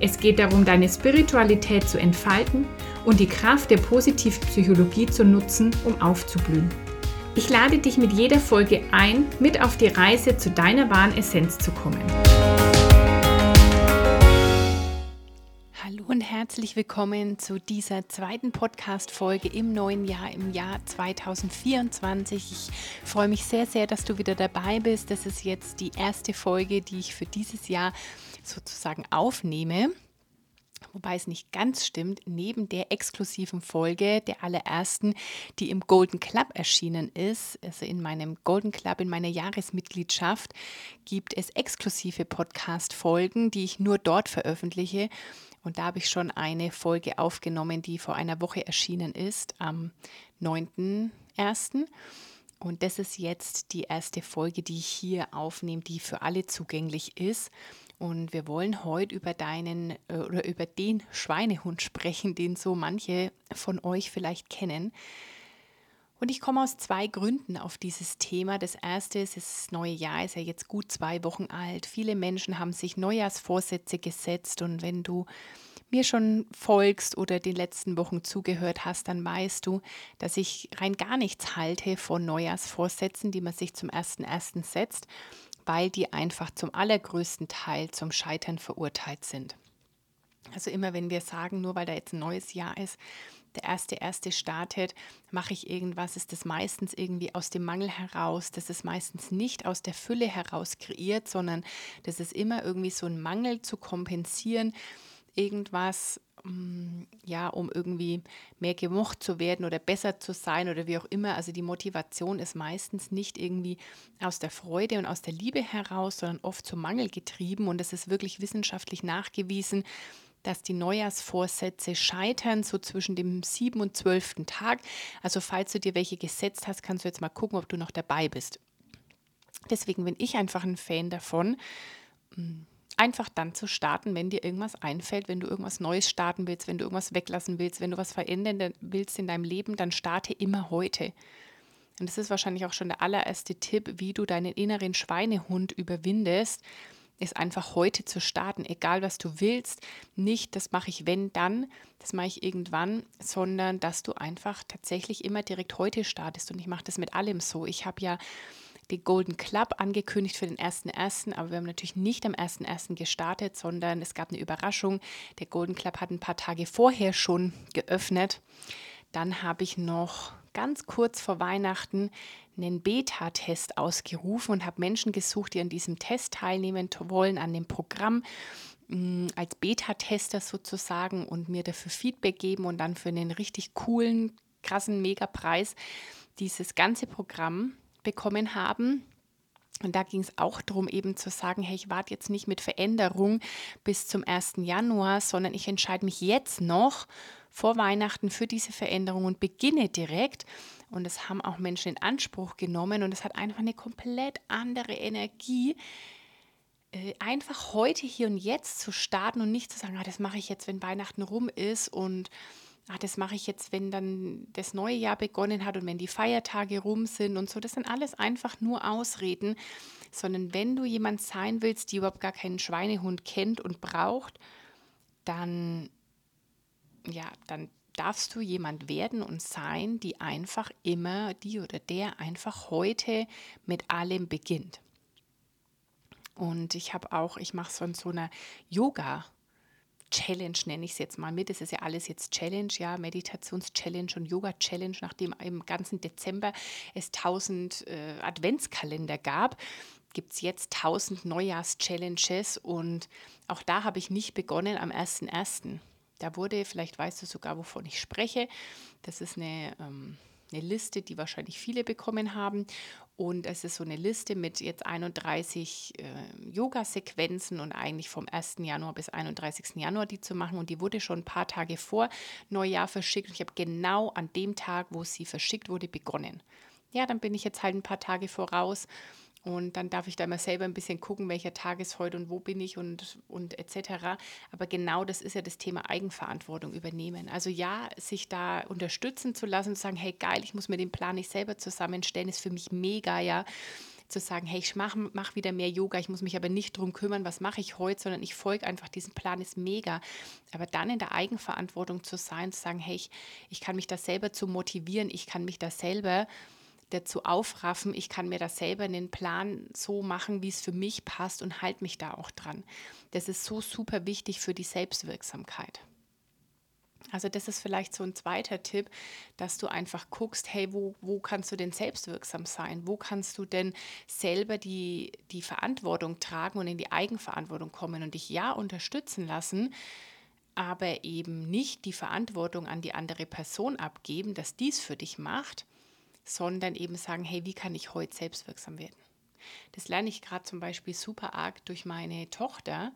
Es geht darum, deine Spiritualität zu entfalten und die Kraft der Positivpsychologie zu nutzen, um aufzublühen. Ich lade dich mit jeder Folge ein, mit auf die Reise zu deiner wahren Essenz zu kommen. Hallo und herzlich willkommen zu dieser zweiten Podcast-Folge im neuen Jahr, im Jahr 2024. Ich freue mich sehr, sehr, dass du wieder dabei bist. Das ist jetzt die erste Folge, die ich für dieses Jahr sozusagen aufnehme. Wobei es nicht ganz stimmt, neben der exklusiven Folge der allerersten, die im Golden Club erschienen ist, also in meinem Golden Club, in meiner Jahresmitgliedschaft, gibt es exklusive Podcast-Folgen, die ich nur dort veröffentliche. Und da habe ich schon eine Folge aufgenommen, die vor einer Woche erschienen ist, am 9.1. Und das ist jetzt die erste Folge, die ich hier aufnehme, die für alle zugänglich ist. Und wir wollen heute über deinen äh, oder über den Schweinehund sprechen, den so manche von euch vielleicht kennen. Und ich komme aus zwei Gründen auf dieses Thema. Das erste ist, das neue Jahr ist ja jetzt gut zwei Wochen alt. Viele Menschen haben sich Neujahrsvorsätze gesetzt und wenn du mir schon folgst oder den letzten Wochen zugehört hast, dann weißt du, dass ich rein gar nichts halte von Neujahrsvorsätzen, die man sich zum ersten setzt, weil die einfach zum allergrößten Teil zum Scheitern verurteilt sind. Also immer wenn wir sagen, nur weil da jetzt ein neues Jahr ist, der erste erste startet, mache ich irgendwas, ist das meistens irgendwie aus dem Mangel heraus, das ist meistens nicht aus der Fülle heraus kreiert, sondern das ist immer irgendwie so ein Mangel zu kompensieren, irgendwas, ja, um irgendwie mehr gemocht zu werden oder besser zu sein oder wie auch immer. Also die Motivation ist meistens nicht irgendwie aus der Freude und aus der Liebe heraus, sondern oft zum Mangel getrieben. Und es ist wirklich wissenschaftlich nachgewiesen, dass die Neujahrsvorsätze scheitern, so zwischen dem sieben und zwölften Tag. Also falls du dir welche gesetzt hast, kannst du jetzt mal gucken, ob du noch dabei bist. Deswegen bin ich einfach ein Fan davon, mm, einfach dann zu starten, wenn dir irgendwas einfällt, wenn du irgendwas Neues starten willst, wenn du irgendwas weglassen willst, wenn du was verändern willst in deinem Leben, dann starte immer heute. Und das ist wahrscheinlich auch schon der allererste Tipp, wie du deinen inneren Schweinehund überwindest, ist einfach heute zu starten, egal was du willst. Nicht, das mache ich wenn dann, das mache ich irgendwann, sondern dass du einfach tatsächlich immer direkt heute startest. Und ich mache das mit allem so. Ich habe ja den Golden Club angekündigt für den 1.1., aber wir haben natürlich nicht am 1.1. gestartet, sondern es gab eine Überraschung. Der Golden Club hat ein paar Tage vorher schon geöffnet. Dann habe ich noch ganz kurz vor Weihnachten einen Beta-Test ausgerufen und habe Menschen gesucht, die an diesem Test teilnehmen wollen, an dem Programm mm, als Beta-Tester sozusagen und mir dafür Feedback geben und dann für einen richtig coolen, krassen Megapreis dieses ganze Programm bekommen haben. Und da ging es auch darum, eben zu sagen, hey, ich warte jetzt nicht mit Veränderung bis zum 1. Januar, sondern ich entscheide mich jetzt noch vor Weihnachten für diese Veränderung und beginne direkt. Und das haben auch Menschen in Anspruch genommen und es hat einfach eine komplett andere Energie, äh, einfach heute hier und jetzt zu starten und nicht zu sagen, ah, das mache ich jetzt, wenn Weihnachten rum ist und ach, das mache ich jetzt, wenn dann das neue Jahr begonnen hat und wenn die Feiertage rum sind und so. Das sind alles einfach nur Ausreden, sondern wenn du jemand sein willst, die überhaupt gar keinen Schweinehund kennt und braucht, dann, ja, dann darfst du jemand werden und sein, die einfach immer, die oder der einfach heute mit allem beginnt. Und ich habe auch, ich mache so in so einer Yoga- Challenge nenne ich es jetzt mal mit. Es ist ja alles jetzt Challenge, ja, Meditations-Challenge und Yoga-Challenge, nachdem im ganzen Dezember es 1000 äh, Adventskalender gab gibt es jetzt 1000 Neujahrs-Challenges und auch da habe ich nicht begonnen am 1.1. Da wurde, vielleicht weißt du sogar, wovon ich spreche, das ist eine, ähm, eine Liste, die wahrscheinlich viele bekommen haben. Und es ist so eine Liste mit jetzt 31 äh, Yoga-Sequenzen und eigentlich vom 1. Januar bis 31. Januar die zu machen. Und die wurde schon ein paar Tage vor Neujahr verschickt. Und ich habe genau an dem Tag, wo sie verschickt wurde, begonnen. Ja, dann bin ich jetzt halt ein paar Tage voraus und dann darf ich da mal selber ein bisschen gucken, welcher Tag ist heute und wo bin ich und, und etc. Aber genau das ist ja das Thema Eigenverantwortung übernehmen. Also ja, sich da unterstützen zu lassen, zu sagen, hey geil, ich muss mir den Plan nicht selber zusammenstellen, ist für mich mega, ja zu sagen, hey, ich mache mach wieder mehr Yoga, ich muss mich aber nicht darum kümmern, was mache ich heute, sondern ich folge einfach diesem Plan, ist mega. Aber dann in der Eigenverantwortung zu sein, zu sagen, hey, ich, ich kann mich da selber zu motivieren, ich kann mich da selber dazu aufraffen, ich kann mir da selber einen Plan so machen, wie es für mich passt und halte mich da auch dran. Das ist so super wichtig für die Selbstwirksamkeit. Also das ist vielleicht so ein zweiter Tipp, dass du einfach guckst, hey, wo, wo kannst du denn selbstwirksam sein? Wo kannst du denn selber die, die Verantwortung tragen und in die Eigenverantwortung kommen und dich ja unterstützen lassen, aber eben nicht die Verantwortung an die andere Person abgeben, dass dies für dich macht, sondern eben sagen, hey, wie kann ich heute selbstwirksam werden? Das lerne ich gerade zum Beispiel super arg durch meine Tochter.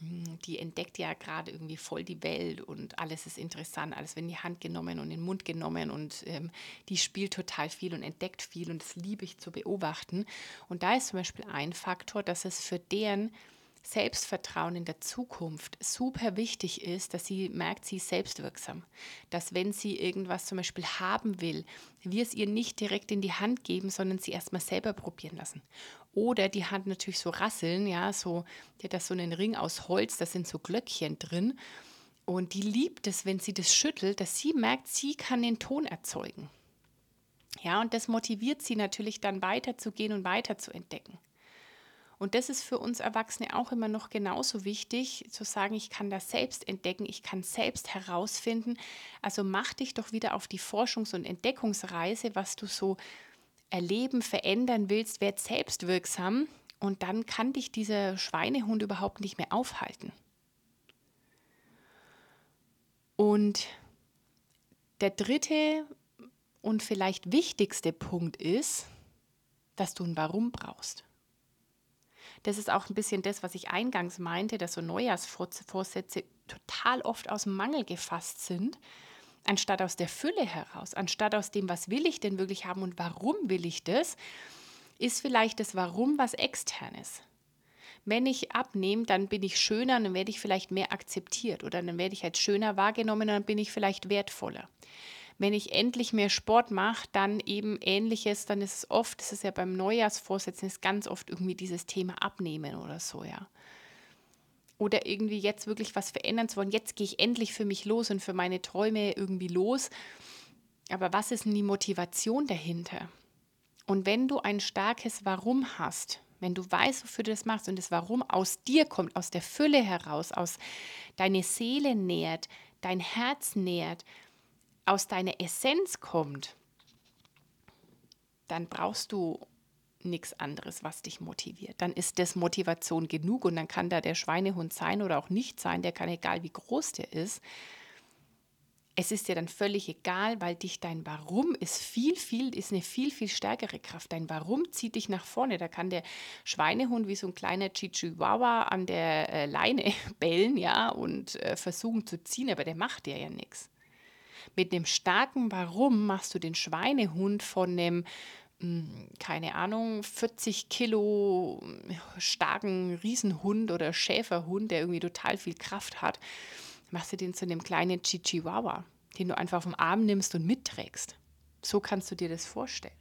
Mm, die entdeckt ja gerade irgendwie voll die Welt und alles ist interessant, alles wird in die Hand genommen und in den Mund genommen und ähm, die spielt total viel und entdeckt viel und das liebe ich zu beobachten. Und da ist zum Beispiel ein Faktor, dass es für deren Selbstvertrauen in der Zukunft super wichtig ist, dass sie merkt, sie ist selbstwirksam. Dass wenn sie irgendwas zum Beispiel haben will, wir es ihr nicht direkt in die Hand geben, sondern sie erstmal selber probieren lassen. Oder die Hand natürlich so rasseln, ja, so, die hat das so einen Ring aus Holz, da sind so Glöckchen drin. Und die liebt es, wenn sie das schüttelt, dass sie merkt, sie kann den Ton erzeugen. Ja, und das motiviert sie natürlich dann weiterzugehen und weiter zu entdecken. Und das ist für uns Erwachsene auch immer noch genauso wichtig, zu sagen, ich kann das selbst entdecken, ich kann selbst herausfinden. Also mach dich doch wieder auf die Forschungs- und Entdeckungsreise, was du so erleben, verändern willst, werd selbstwirksam und dann kann dich dieser Schweinehund überhaupt nicht mehr aufhalten. Und der dritte und vielleicht wichtigste Punkt ist, dass du ein Warum brauchst. Das ist auch ein bisschen das, was ich eingangs meinte, dass so Neujahrsvorsätze total oft aus Mangel gefasst sind, anstatt aus der Fülle heraus, anstatt aus dem, was will ich denn wirklich haben und warum will ich das, ist vielleicht das Warum was externes. Wenn ich abnehme, dann bin ich schöner, dann werde ich vielleicht mehr akzeptiert oder dann werde ich als schöner wahrgenommen, dann bin ich vielleicht wertvoller wenn ich endlich mehr Sport mache, dann eben ähnliches, dann ist es oft, das ist ja beim Neujahrsvorsätzen, ist ganz oft irgendwie dieses Thema Abnehmen oder so, ja. Oder irgendwie jetzt wirklich was verändern zu wollen. Jetzt gehe ich endlich für mich los und für meine Träume irgendwie los. Aber was ist denn die Motivation dahinter? Und wenn du ein starkes Warum hast, wenn du weißt, wofür du das machst und das Warum aus dir kommt, aus der Fülle heraus, aus deine Seele nährt, dein Herz nährt, aus deiner Essenz kommt, dann brauchst du nichts anderes, was dich motiviert. Dann ist das Motivation genug und dann kann da der Schweinehund sein oder auch nicht sein, der kann egal wie groß der ist. Es ist dir dann völlig egal, weil dich dein Warum ist viel, viel, ist eine viel, viel stärkere Kraft. Dein Warum zieht dich nach vorne. Da kann der Schweinehund wie so ein kleiner Chihuahua an der äh, Leine bellen, ja, und äh, versuchen zu ziehen, aber der macht dir ja nichts. Mit dem starken Warum machst du den Schweinehund von einem hm, keine Ahnung, 40 Kilo starken Riesenhund oder Schäferhund, der irgendwie total viel Kraft hat, machst du den zu einem kleinen Chihuahua, den du einfach auf den Arm nimmst und mitträgst. So kannst du dir das vorstellen.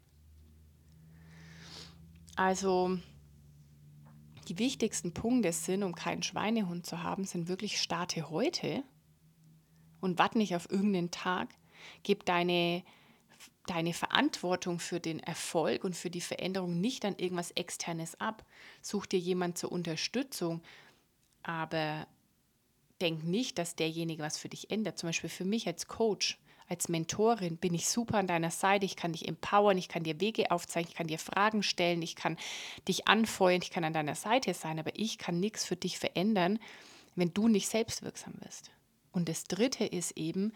Also die wichtigsten Punkte sind, um keinen Schweinehund zu haben, sind wirklich starte heute und warte nicht auf irgendeinen Tag. Gib deine, deine Verantwortung für den Erfolg und für die Veränderung nicht an irgendwas Externes ab. Such dir jemand zur Unterstützung, aber denk nicht, dass derjenige was für dich ändert. Zum Beispiel für mich als Coach, als Mentorin bin ich super an deiner Seite. Ich kann dich empowern, ich kann dir Wege aufzeigen, ich kann dir Fragen stellen, ich kann dich anfeuern, ich kann an deiner Seite sein, aber ich kann nichts für dich verändern, wenn du nicht selbstwirksam bist. Und das Dritte ist eben,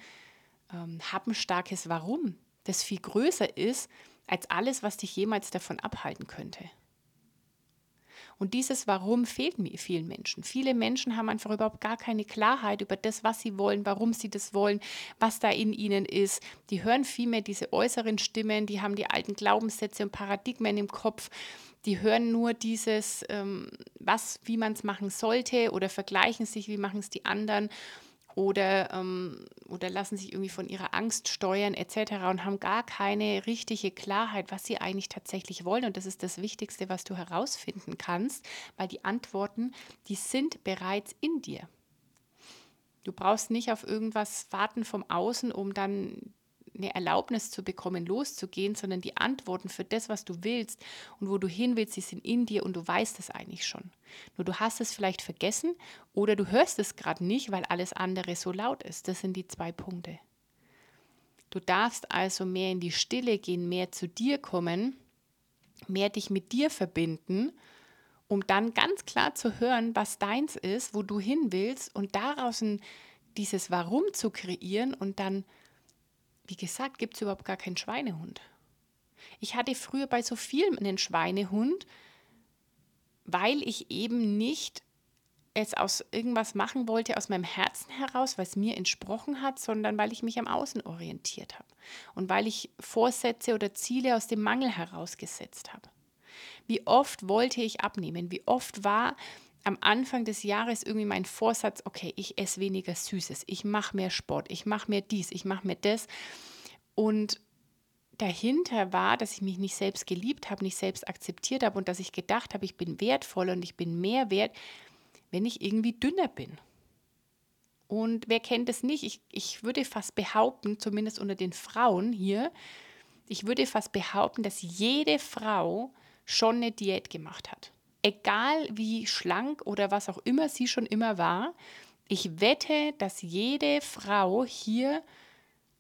ähm, hab ein starkes Warum. das viel größer ist als alles, was dich jemals davon abhalten könnte. Und dieses Warum fehlt mir vielen Menschen. Viele Menschen haben einfach überhaupt gar keine Klarheit über das, was sie wollen, warum sie das wollen, was da in ihnen ist. Die hören vielmehr diese äußeren Stimmen, die haben die alten Glaubenssätze und Paradigmen im Kopf. Die hören nur dieses, ähm, was, wie man es machen sollte oder vergleichen sich, wie machen es die anderen oder, ähm, oder lassen sich irgendwie von ihrer Angst steuern etc. und haben gar keine richtige Klarheit, was sie eigentlich tatsächlich wollen. Und das ist das Wichtigste, was du herausfinden kannst, weil die Antworten, die sind bereits in dir. Du brauchst nicht auf irgendwas warten vom Außen, um dann eine Erlaubnis zu bekommen, loszugehen, sondern die Antworten für das, was du willst und wo du hin willst, die sind in dir und du weißt es eigentlich schon. Nur du hast es vielleicht vergessen oder du hörst es gerade nicht, weil alles andere so laut ist. Das sind die zwei Punkte. Du darfst also mehr in die Stille gehen, mehr zu dir kommen, mehr dich mit dir verbinden, um dann ganz klar zu hören, was deins ist, wo du hin willst und daraus ein, dieses Warum zu kreieren und dann wie gesagt, gibt es überhaupt gar keinen Schweinehund. Ich hatte früher bei so vielen einen Schweinehund, weil ich eben nicht es aus irgendwas machen wollte aus meinem Herzen heraus, was mir entsprochen hat, sondern weil ich mich am Außen orientiert habe und weil ich Vorsätze oder Ziele aus dem Mangel herausgesetzt habe. Wie oft wollte ich abnehmen? Wie oft war am Anfang des Jahres irgendwie mein Vorsatz, okay, ich esse weniger Süßes, ich mache mehr Sport, ich mache mehr dies, ich mache mehr das. Und dahinter war, dass ich mich nicht selbst geliebt habe, nicht selbst akzeptiert habe und dass ich gedacht habe, ich bin wertvoll und ich bin mehr wert, wenn ich irgendwie dünner bin. Und wer kennt es nicht? Ich, ich würde fast behaupten, zumindest unter den Frauen hier, ich würde fast behaupten, dass jede Frau schon eine Diät gemacht hat egal wie schlank oder was auch immer sie schon immer war, ich wette, dass jede Frau hier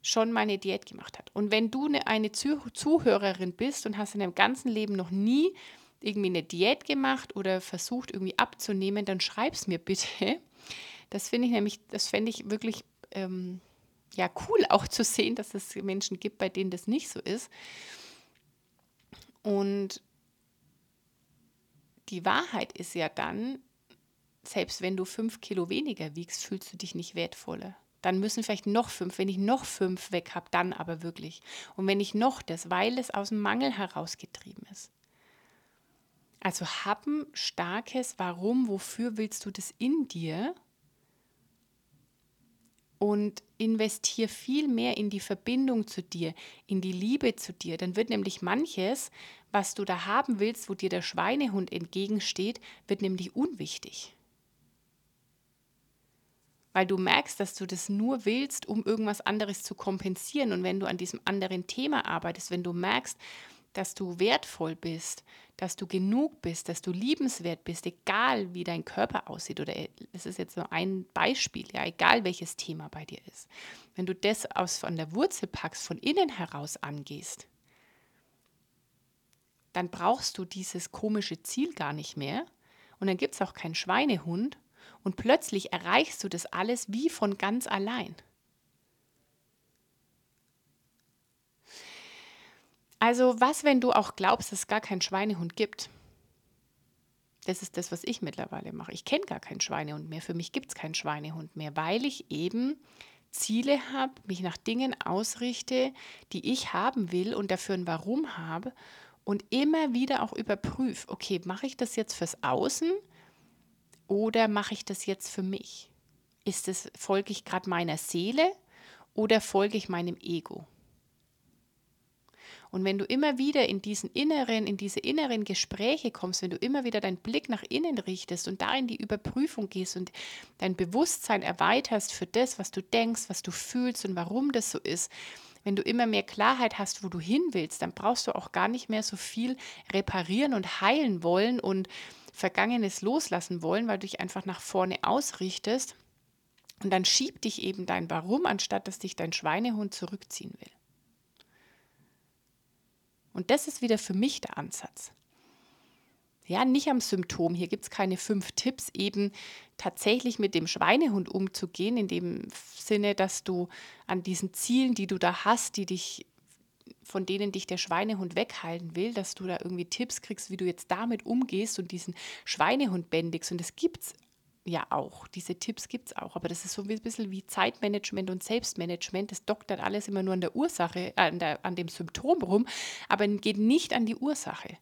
schon mal eine Diät gemacht hat. Und wenn du eine, eine Zuhörerin bist und hast in deinem ganzen Leben noch nie irgendwie eine Diät gemacht oder versucht irgendwie abzunehmen, dann schreib es mir bitte. Das finde ich nämlich, das fände ich wirklich ähm, ja cool auch zu sehen, dass es Menschen gibt, bei denen das nicht so ist. Und die Wahrheit ist ja dann, selbst wenn du fünf Kilo weniger wiegst, fühlst du dich nicht wertvoller. Dann müssen vielleicht noch fünf, wenn ich noch fünf weg habe, dann aber wirklich. Und wenn ich noch das, weil es aus dem Mangel herausgetrieben ist. Also hab ein starkes Warum, wofür willst du das in dir? Und investier viel mehr in die Verbindung zu dir, in die Liebe zu dir. Dann wird nämlich manches, was du da haben willst, wo dir der Schweinehund entgegensteht, wird nämlich unwichtig. Weil du merkst, dass du das nur willst, um irgendwas anderes zu kompensieren. Und wenn du an diesem anderen Thema arbeitest, wenn du merkst, dass du wertvoll bist, dass du genug bist, dass du liebenswert bist, egal wie dein Körper aussieht oder es ist jetzt nur ein Beispiel, ja, egal welches Thema bei dir ist. Wenn du das aus von der Wurzel packst, von innen heraus angehst, dann brauchst du dieses komische Ziel gar nicht mehr und dann gibt es auch keinen Schweinehund und plötzlich erreichst du das alles wie von ganz allein. Also was, wenn du auch glaubst, dass es gar keinen Schweinehund gibt? Das ist das, was ich mittlerweile mache. Ich kenne gar keinen Schweinehund mehr. Für mich gibt es keinen Schweinehund mehr, weil ich eben Ziele habe, mich nach Dingen ausrichte, die ich haben will und dafür ein Warum habe und immer wieder auch überprüfe, okay, mache ich das jetzt fürs Außen oder mache ich das jetzt für mich? Ist es, folge ich gerade meiner Seele oder folge ich meinem Ego? Und wenn du immer wieder in diesen inneren, in diese inneren Gespräche kommst, wenn du immer wieder deinen Blick nach innen richtest und da in die Überprüfung gehst und dein Bewusstsein erweiterst für das, was du denkst, was du fühlst und warum das so ist, wenn du immer mehr Klarheit hast, wo du hin willst, dann brauchst du auch gar nicht mehr so viel reparieren und heilen wollen und Vergangenes loslassen wollen, weil du dich einfach nach vorne ausrichtest. Und dann schiebt dich eben dein Warum, anstatt dass dich dein Schweinehund zurückziehen will. Und das ist wieder für mich der Ansatz. Ja, nicht am Symptom. Hier gibt es keine fünf Tipps, eben tatsächlich mit dem Schweinehund umzugehen, in dem Sinne, dass du an diesen Zielen, die du da hast, die dich von denen dich der Schweinehund weghalten will, dass du da irgendwie Tipps kriegst, wie du jetzt damit umgehst und diesen Schweinehund bändigst. Und das gibt es ja auch. Diese Tipps gibt es auch. Aber das ist so ein bisschen wie Zeitmanagement und Selbstmanagement. Das doktert alles immer nur an der Ursache, äh, an, der, an dem Symptom rum, aber geht nicht an die Ursache.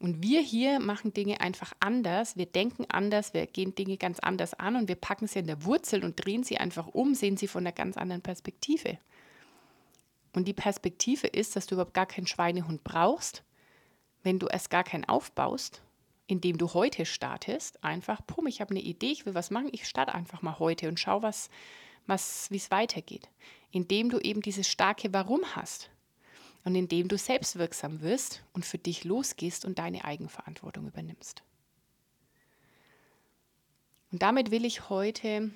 Und wir hier machen Dinge einfach anders. Wir denken anders, wir gehen Dinge ganz anders an und wir packen sie in der Wurzel und drehen sie einfach um, sehen sie von einer ganz anderen Perspektive. Und die Perspektive ist, dass du überhaupt gar keinen Schweinehund brauchst, wenn du erst gar keinen aufbaust, indem du heute startest. Einfach, pum, ich habe eine Idee, ich will was machen, ich starte einfach mal heute und schau, was, was, wie es weitergeht. Indem du eben dieses starke Warum hast und indem du selbstwirksam wirst und für dich losgehst und deine Eigenverantwortung übernimmst. Und damit will ich heute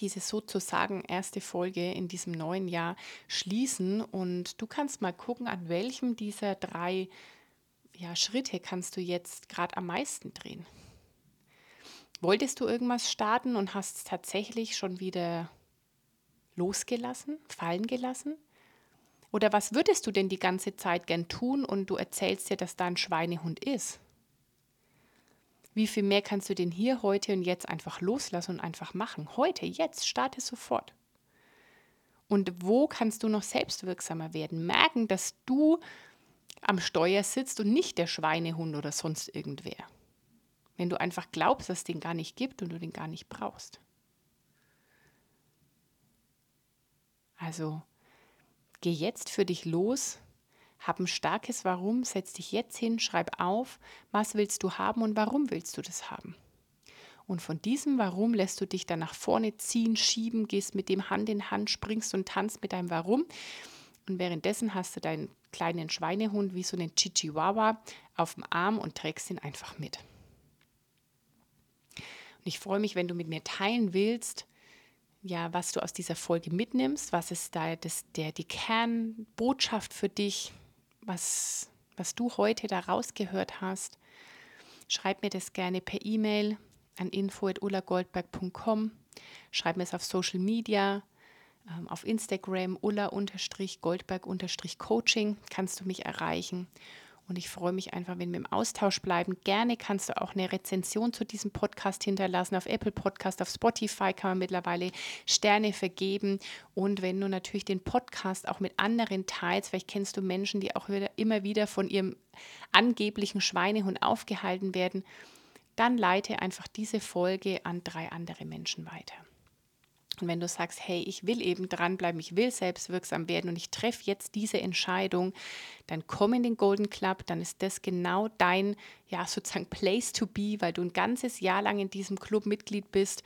diese sozusagen erste Folge in diesem neuen Jahr schließen und du kannst mal gucken, an welchem dieser drei ja, Schritte kannst du jetzt gerade am meisten drehen. Wolltest du irgendwas starten und hast es tatsächlich schon wieder losgelassen, fallen gelassen? Oder was würdest du denn die ganze Zeit gern tun und du erzählst dir, dass da ein Schweinehund ist? Wie viel mehr kannst du denn hier, heute und jetzt einfach loslassen und einfach machen? Heute, jetzt, starte sofort. Und wo kannst du noch selbstwirksamer werden? Merken, dass du am Steuer sitzt und nicht der Schweinehund oder sonst irgendwer. Wenn du einfach glaubst, dass es den gar nicht gibt und du den gar nicht brauchst. Also Geh jetzt für dich los, hab ein starkes Warum, setz dich jetzt hin, schreib auf, was willst du haben und warum willst du das haben. Und von diesem Warum lässt du dich dann nach vorne ziehen, schieben, gehst mit dem Hand in Hand, springst und tanzt mit deinem Warum. Und währenddessen hast du deinen kleinen Schweinehund wie so einen Chichihuahua auf dem Arm und trägst ihn einfach mit. Und ich freue mich, wenn du mit mir teilen willst, ja, was du aus dieser Folge mitnimmst, was ist da das, der, die Kernbotschaft für dich, was, was du heute da rausgehört hast. Schreib mir das gerne per E-Mail an info.ullagoldberg.com. Schreib mir es auf Social Media, auf Instagram ulla-goldberg-coaching kannst du mich erreichen. Und ich freue mich einfach, wenn wir im Austausch bleiben. Gerne kannst du auch eine Rezension zu diesem Podcast hinterlassen. Auf Apple Podcast, auf Spotify kann man mittlerweile Sterne vergeben. Und wenn du natürlich den Podcast auch mit anderen teilst, vielleicht kennst du Menschen, die auch wieder, immer wieder von ihrem angeblichen Schweinehund aufgehalten werden, dann leite einfach diese Folge an drei andere Menschen weiter. Und wenn du sagst, hey, ich will eben dranbleiben, ich will selbstwirksam werden und ich treffe jetzt diese Entscheidung, dann komm in den Golden Club, dann ist das genau dein, ja, sozusagen Place to be, weil du ein ganzes Jahr lang in diesem Club Mitglied bist.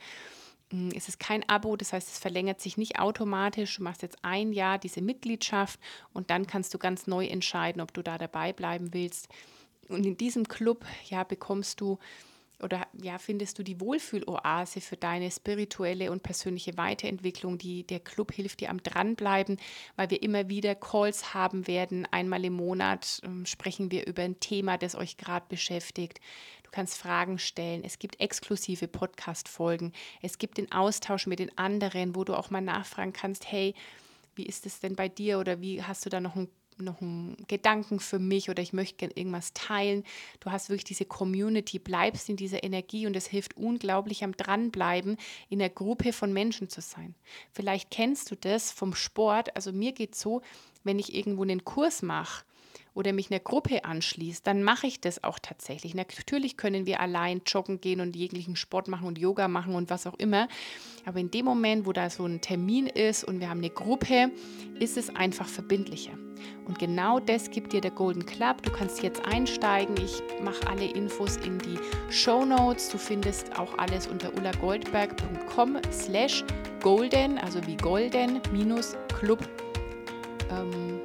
Mm, es ist kein Abo, das heißt, es verlängert sich nicht automatisch. Du machst jetzt ein Jahr diese Mitgliedschaft und dann kannst du ganz neu entscheiden, ob du da dabei bleiben willst. Und in diesem Club, ja, bekommst du oder ja, findest du die Wohlfühloase für deine spirituelle und persönliche Weiterentwicklung? Die, der Club hilft dir am Dranbleiben, weil wir immer wieder Calls haben werden. Einmal im Monat ähm, sprechen wir über ein Thema, das euch gerade beschäftigt. Du kannst Fragen stellen. Es gibt exklusive Podcast-Folgen. Es gibt den Austausch mit den anderen, wo du auch mal nachfragen kannst, hey, wie ist es denn bei dir oder wie hast du da noch ein noch einen Gedanken für mich oder ich möchte gerne irgendwas teilen. Du hast wirklich diese Community, bleibst in dieser Energie und es hilft unglaublich am Dranbleiben, in der Gruppe von Menschen zu sein. Vielleicht kennst du das vom Sport. Also mir geht es so, wenn ich irgendwo einen Kurs mache oder mich einer Gruppe anschließt, dann mache ich das auch tatsächlich. Natürlich können wir allein joggen gehen und jeglichen Sport machen und Yoga machen und was auch immer. Aber in dem Moment, wo da so ein Termin ist und wir haben eine Gruppe, ist es einfach verbindlicher. Und genau das gibt dir der Golden Club. Du kannst jetzt einsteigen. Ich mache alle Infos in die Show Notes. Du findest auch alles unter ullagoldberg.com slash golden, also wie golden minus club. Ähm,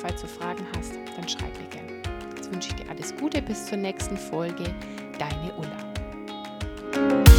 falls du Fragen hast, dann schreib mir gerne. Jetzt wünsche ich dir alles Gute bis zur nächsten Folge. Deine Ulla.